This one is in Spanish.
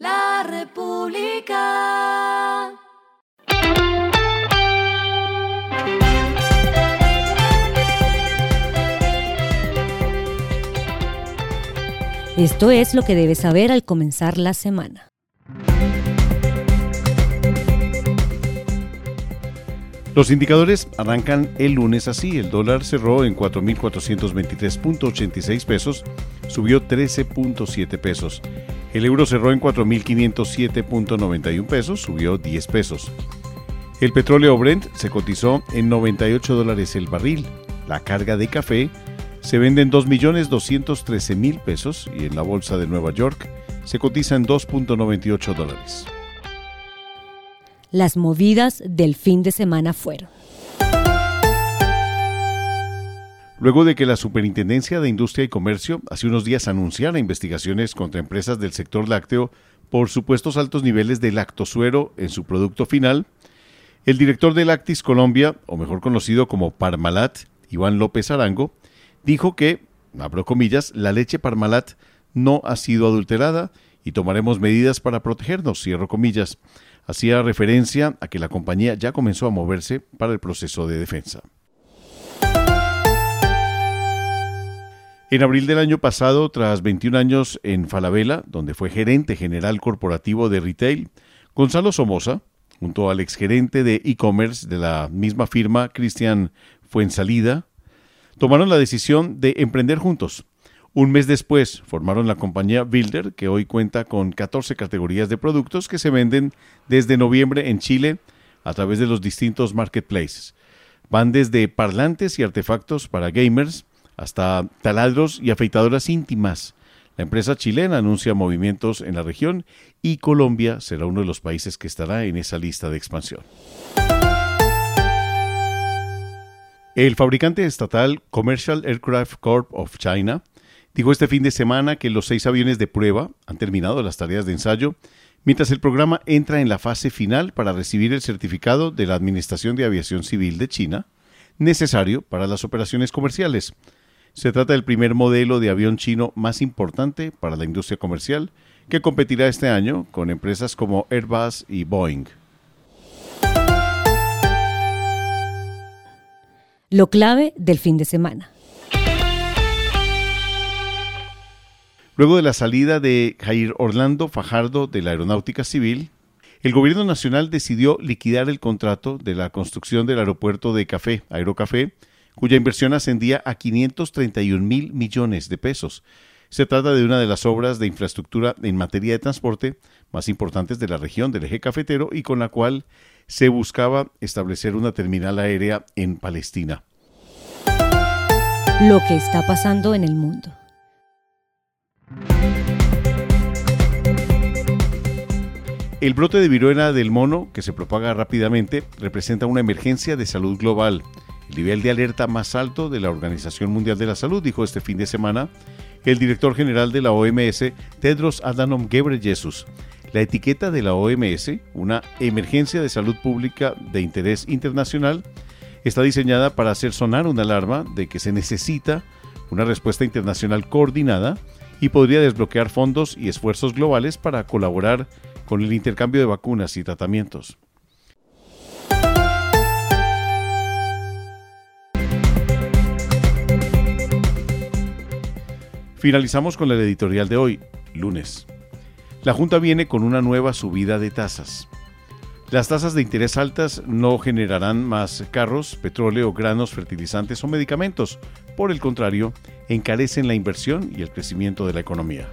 La República. Esto es lo que debes saber al comenzar la semana. Los indicadores arrancan el lunes así. El dólar cerró en 4.423.86 pesos, subió 13.7 pesos. El euro cerró en 4.507.91 pesos, subió 10 pesos. El petróleo Brent se cotizó en 98 dólares el barril. La carga de café se vende en 2.213.000 pesos y en la bolsa de Nueva York se cotiza en 2.98 dólares. Las movidas del fin de semana fueron. Luego de que la Superintendencia de Industria y Comercio hace unos días anunciara investigaciones contra empresas del sector lácteo por supuestos altos niveles de lactosuero en su producto final, el director de Lactis Colombia, o mejor conocido como Parmalat, Iván López Arango, dijo que, abro comillas, la leche Parmalat no ha sido adulterada y tomaremos medidas para protegernos, cierro comillas hacía referencia a que la compañía ya comenzó a moverse para el proceso de defensa. En abril del año pasado, tras 21 años en Falabella, donde fue gerente general corporativo de retail, Gonzalo Somoza, junto al exgerente de e-commerce de la misma firma, Cristian Fuensalida, tomaron la decisión de emprender juntos un mes después formaron la compañía Builder, que hoy cuenta con 14 categorías de productos que se venden desde noviembre en Chile a través de los distintos marketplaces. Van desde parlantes y artefactos para gamers hasta taladros y afeitadoras íntimas. La empresa chilena anuncia movimientos en la región y Colombia será uno de los países que estará en esa lista de expansión. El fabricante estatal Commercial Aircraft Corp of China Dijo este fin de semana que los seis aviones de prueba han terminado las tareas de ensayo, mientras el programa entra en la fase final para recibir el certificado de la Administración de Aviación Civil de China, necesario para las operaciones comerciales. Se trata del primer modelo de avión chino más importante para la industria comercial, que competirá este año con empresas como Airbus y Boeing. Lo clave del fin de semana. Luego de la salida de Jair Orlando Fajardo de la Aeronáutica Civil, el gobierno nacional decidió liquidar el contrato de la construcción del aeropuerto de Café, Aerocafé, cuya inversión ascendía a 531 mil millones de pesos. Se trata de una de las obras de infraestructura en materia de transporte más importantes de la región del eje cafetero y con la cual se buscaba establecer una terminal aérea en Palestina. Lo que está pasando en el mundo. El brote de viruela del mono, que se propaga rápidamente, representa una emergencia de salud global. El nivel de alerta más alto de la Organización Mundial de la Salud, dijo este fin de semana el director general de la OMS, Tedros Adhanom Ghebreyesus. La etiqueta de la OMS, una emergencia de salud pública de interés internacional, está diseñada para hacer sonar una alarma de que se necesita una respuesta internacional coordinada y podría desbloquear fondos y esfuerzos globales para colaborar con el intercambio de vacunas y tratamientos. Finalizamos con el editorial de hoy, lunes. La Junta viene con una nueva subida de tasas. Las tasas de interés altas no generarán más carros, petróleo, granos, fertilizantes o medicamentos. Por el contrario, encarecen la inversión y el crecimiento de la economía.